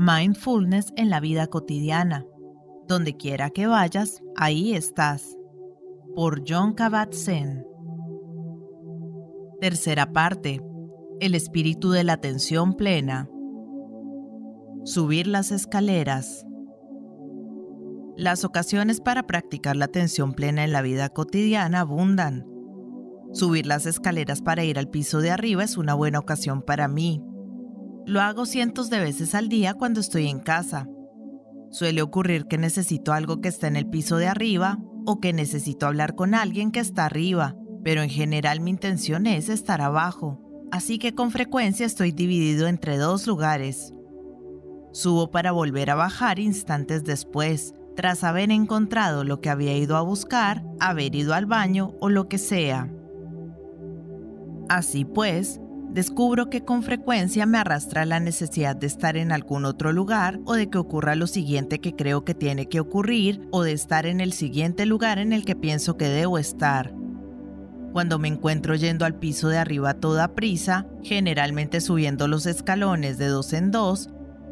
Mindfulness en la vida cotidiana. Donde quiera que vayas, ahí estás. Por John Kabat-Zinn. Tercera parte. El espíritu de la atención plena. Subir las escaleras. Las ocasiones para practicar la atención plena en la vida cotidiana abundan. Subir las escaleras para ir al piso de arriba es una buena ocasión para mí, lo hago cientos de veces al día cuando estoy en casa. Suele ocurrir que necesito algo que está en el piso de arriba o que necesito hablar con alguien que está arriba, pero en general mi intención es estar abajo, así que con frecuencia estoy dividido entre dos lugares. Subo para volver a bajar instantes después, tras haber encontrado lo que había ido a buscar, haber ido al baño o lo que sea. Así pues, descubro que con frecuencia me arrastra la necesidad de estar en algún otro lugar o de que ocurra lo siguiente que creo que tiene que ocurrir o de estar en el siguiente lugar en el que pienso que debo estar. Cuando me encuentro yendo al piso de arriba a toda prisa, generalmente subiendo los escalones de dos en dos,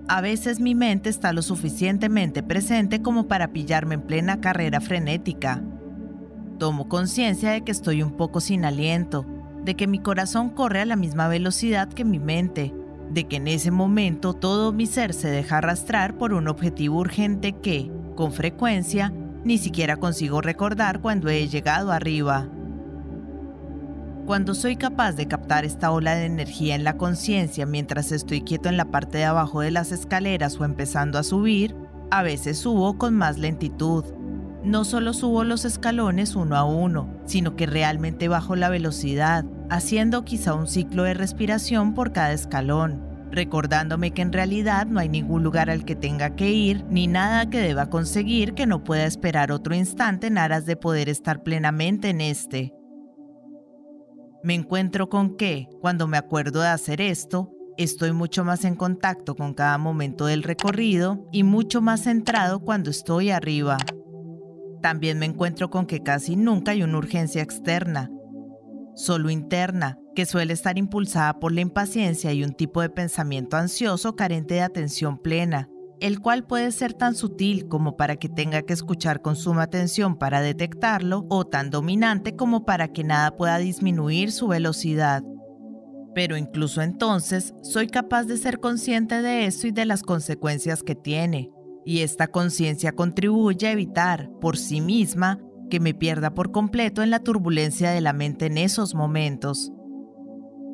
a veces mi mente está lo suficientemente presente como para pillarme en plena carrera frenética. Tomo conciencia de que estoy un poco sin aliento, de que mi corazón corre a la misma velocidad que mi mente, de que en ese momento todo mi ser se deja arrastrar por un objetivo urgente que, con frecuencia, ni siquiera consigo recordar cuando he llegado arriba. Cuando soy capaz de captar esta ola de energía en la conciencia mientras estoy quieto en la parte de abajo de las escaleras o empezando a subir, a veces subo con más lentitud, no solo subo los escalones uno a uno, sino que realmente bajo la velocidad, haciendo quizá un ciclo de respiración por cada escalón, recordándome que en realidad no hay ningún lugar al que tenga que ir ni nada que deba conseguir que no pueda esperar otro instante en aras de poder estar plenamente en este. Me encuentro con que, cuando me acuerdo de hacer esto, estoy mucho más en contacto con cada momento del recorrido y mucho más centrado cuando estoy arriba. También me encuentro con que casi nunca hay una urgencia externa, solo interna, que suele estar impulsada por la impaciencia y un tipo de pensamiento ansioso carente de atención plena, el cual puede ser tan sutil como para que tenga que escuchar con suma atención para detectarlo o tan dominante como para que nada pueda disminuir su velocidad. Pero incluso entonces soy capaz de ser consciente de eso y de las consecuencias que tiene, y esta conciencia contribuye a evitar, por sí misma, que me pierda por completo en la turbulencia de la mente en esos momentos.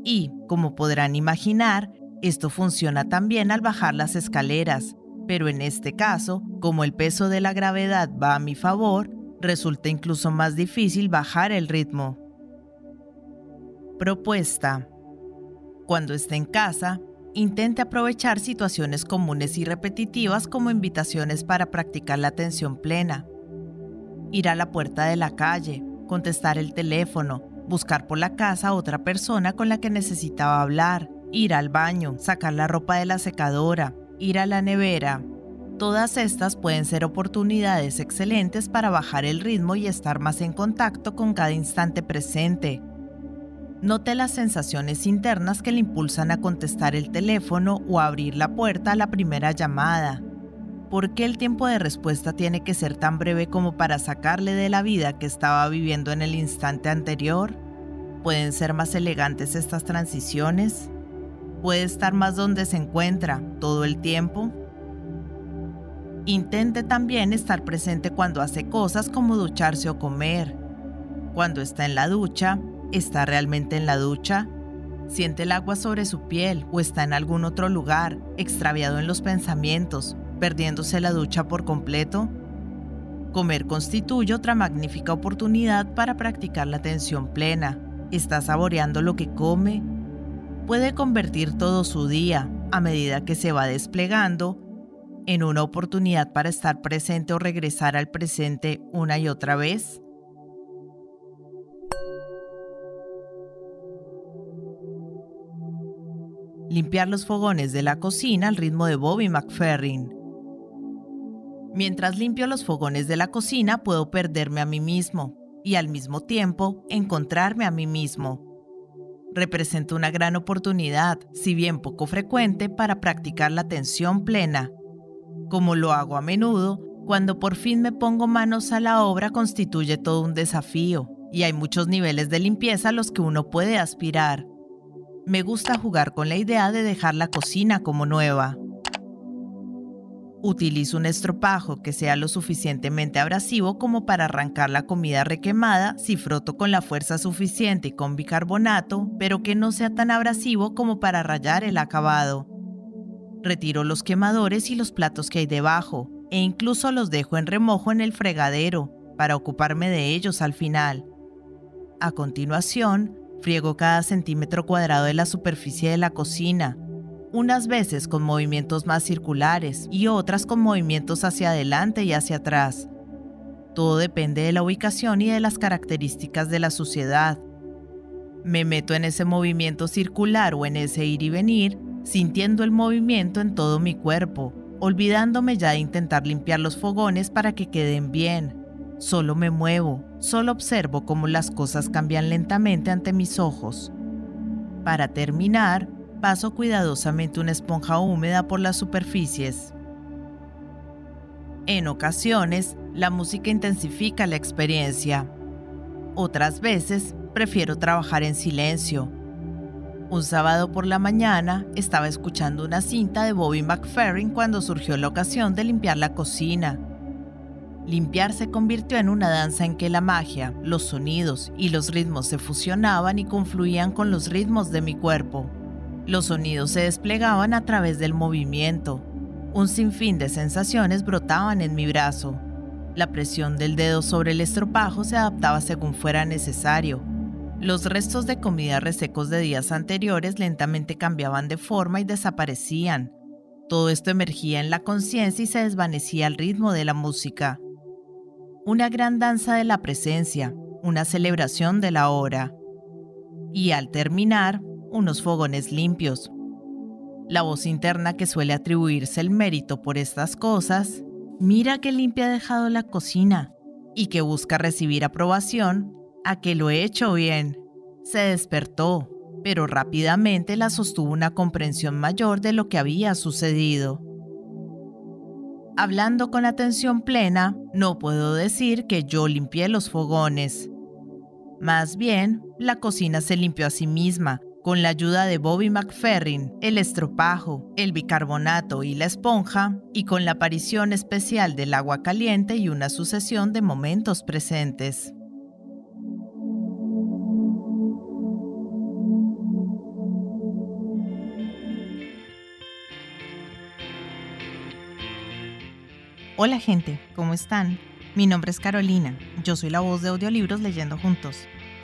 Y, como podrán imaginar, esto funciona también al bajar las escaleras, pero en este caso, como el peso de la gravedad va a mi favor, resulta incluso más difícil bajar el ritmo. Propuesta. Cuando esté en casa, Intente aprovechar situaciones comunes y repetitivas como invitaciones para practicar la atención plena. Ir a la puerta de la calle, contestar el teléfono, buscar por la casa a otra persona con la que necesitaba hablar, ir al baño, sacar la ropa de la secadora, ir a la nevera. Todas estas pueden ser oportunidades excelentes para bajar el ritmo y estar más en contacto con cada instante presente, Note las sensaciones internas que le impulsan a contestar el teléfono o abrir la puerta a la primera llamada. ¿Por qué el tiempo de respuesta tiene que ser tan breve como para sacarle de la vida que estaba viviendo en el instante anterior? ¿Pueden ser más elegantes estas transiciones? ¿Puede estar más donde se encuentra todo el tiempo? Intente también estar presente cuando hace cosas como ducharse o comer. Cuando está en la ducha, ¿Está realmente en la ducha? ¿Siente el agua sobre su piel o está en algún otro lugar, extraviado en los pensamientos, perdiéndose la ducha por completo? Comer constituye otra magnífica oportunidad para practicar la atención plena. ¿Está saboreando lo que come? Puede convertir todo su día, a medida que se va desplegando, en una oportunidad para estar presente o regresar al presente una y otra vez. limpiar los fogones de la cocina al ritmo de Bobby McFerrin. Mientras limpio los fogones de la cocina puedo perderme a mí mismo y al mismo tiempo encontrarme a mí mismo. representa una gran oportunidad, si bien poco frecuente, para practicar la atención plena. Como lo hago a menudo, cuando por fin me pongo manos a la obra constituye todo un desafío, y hay muchos niveles de limpieza a los que uno puede aspirar. Me gusta jugar con la idea de dejar la cocina como nueva. Utilizo un estropajo que sea lo suficientemente abrasivo como para arrancar la comida requemada si froto con la fuerza suficiente y con bicarbonato, pero que no sea tan abrasivo como para rayar el acabado. Retiro los quemadores y los platos que hay debajo, e incluso los dejo en remojo en el fregadero, para ocuparme de ellos al final. A continuación, friego cada centímetro cuadrado de la superficie de la cocina, unas veces con movimientos más circulares y otras con movimientos hacia adelante y hacia atrás. Todo depende de la ubicación y de las características de la suciedad. Me meto en ese movimiento circular o en ese ir y venir, sintiendo el movimiento en todo mi cuerpo, olvidándome ya de intentar limpiar los fogones para que queden bien. Solo me muevo, solo observo cómo las cosas cambian lentamente ante mis ojos. Para terminar, paso cuidadosamente una esponja húmeda por las superficies. En ocasiones, la música intensifica la experiencia. Otras veces, prefiero trabajar en silencio. Un sábado por la mañana estaba escuchando una cinta de Bobby McFerrin cuando surgió la ocasión de limpiar la cocina. Limpiar se convirtió en una danza en que la magia, los sonidos y los ritmos se fusionaban y confluían con los ritmos de mi cuerpo. Los sonidos se desplegaban a través del movimiento. Un sinfín de sensaciones brotaban en mi brazo. La presión del dedo sobre el estropajo se adaptaba según fuera necesario. Los restos de comida resecos de días anteriores lentamente cambiaban de forma y desaparecían. Todo esto emergía en la conciencia y se desvanecía al ritmo de la música. Una gran danza de la presencia, una celebración de la hora. Y al terminar, unos fogones limpios. La voz interna que suele atribuirse el mérito por estas cosas, mira que limpia ha dejado la cocina y que busca recibir aprobación a que lo he hecho bien. Se despertó, pero rápidamente la sostuvo una comprensión mayor de lo que había sucedido. Hablando con atención plena, no puedo decir que yo limpié los fogones. Más bien, la cocina se limpió a sí misma con la ayuda de Bobby McFerrin, el estropajo, el bicarbonato y la esponja, y con la aparición especial del agua caliente y una sucesión de momentos presentes. Hola gente, ¿cómo están? Mi nombre es Carolina, yo soy la voz de audiolibros leyendo juntos.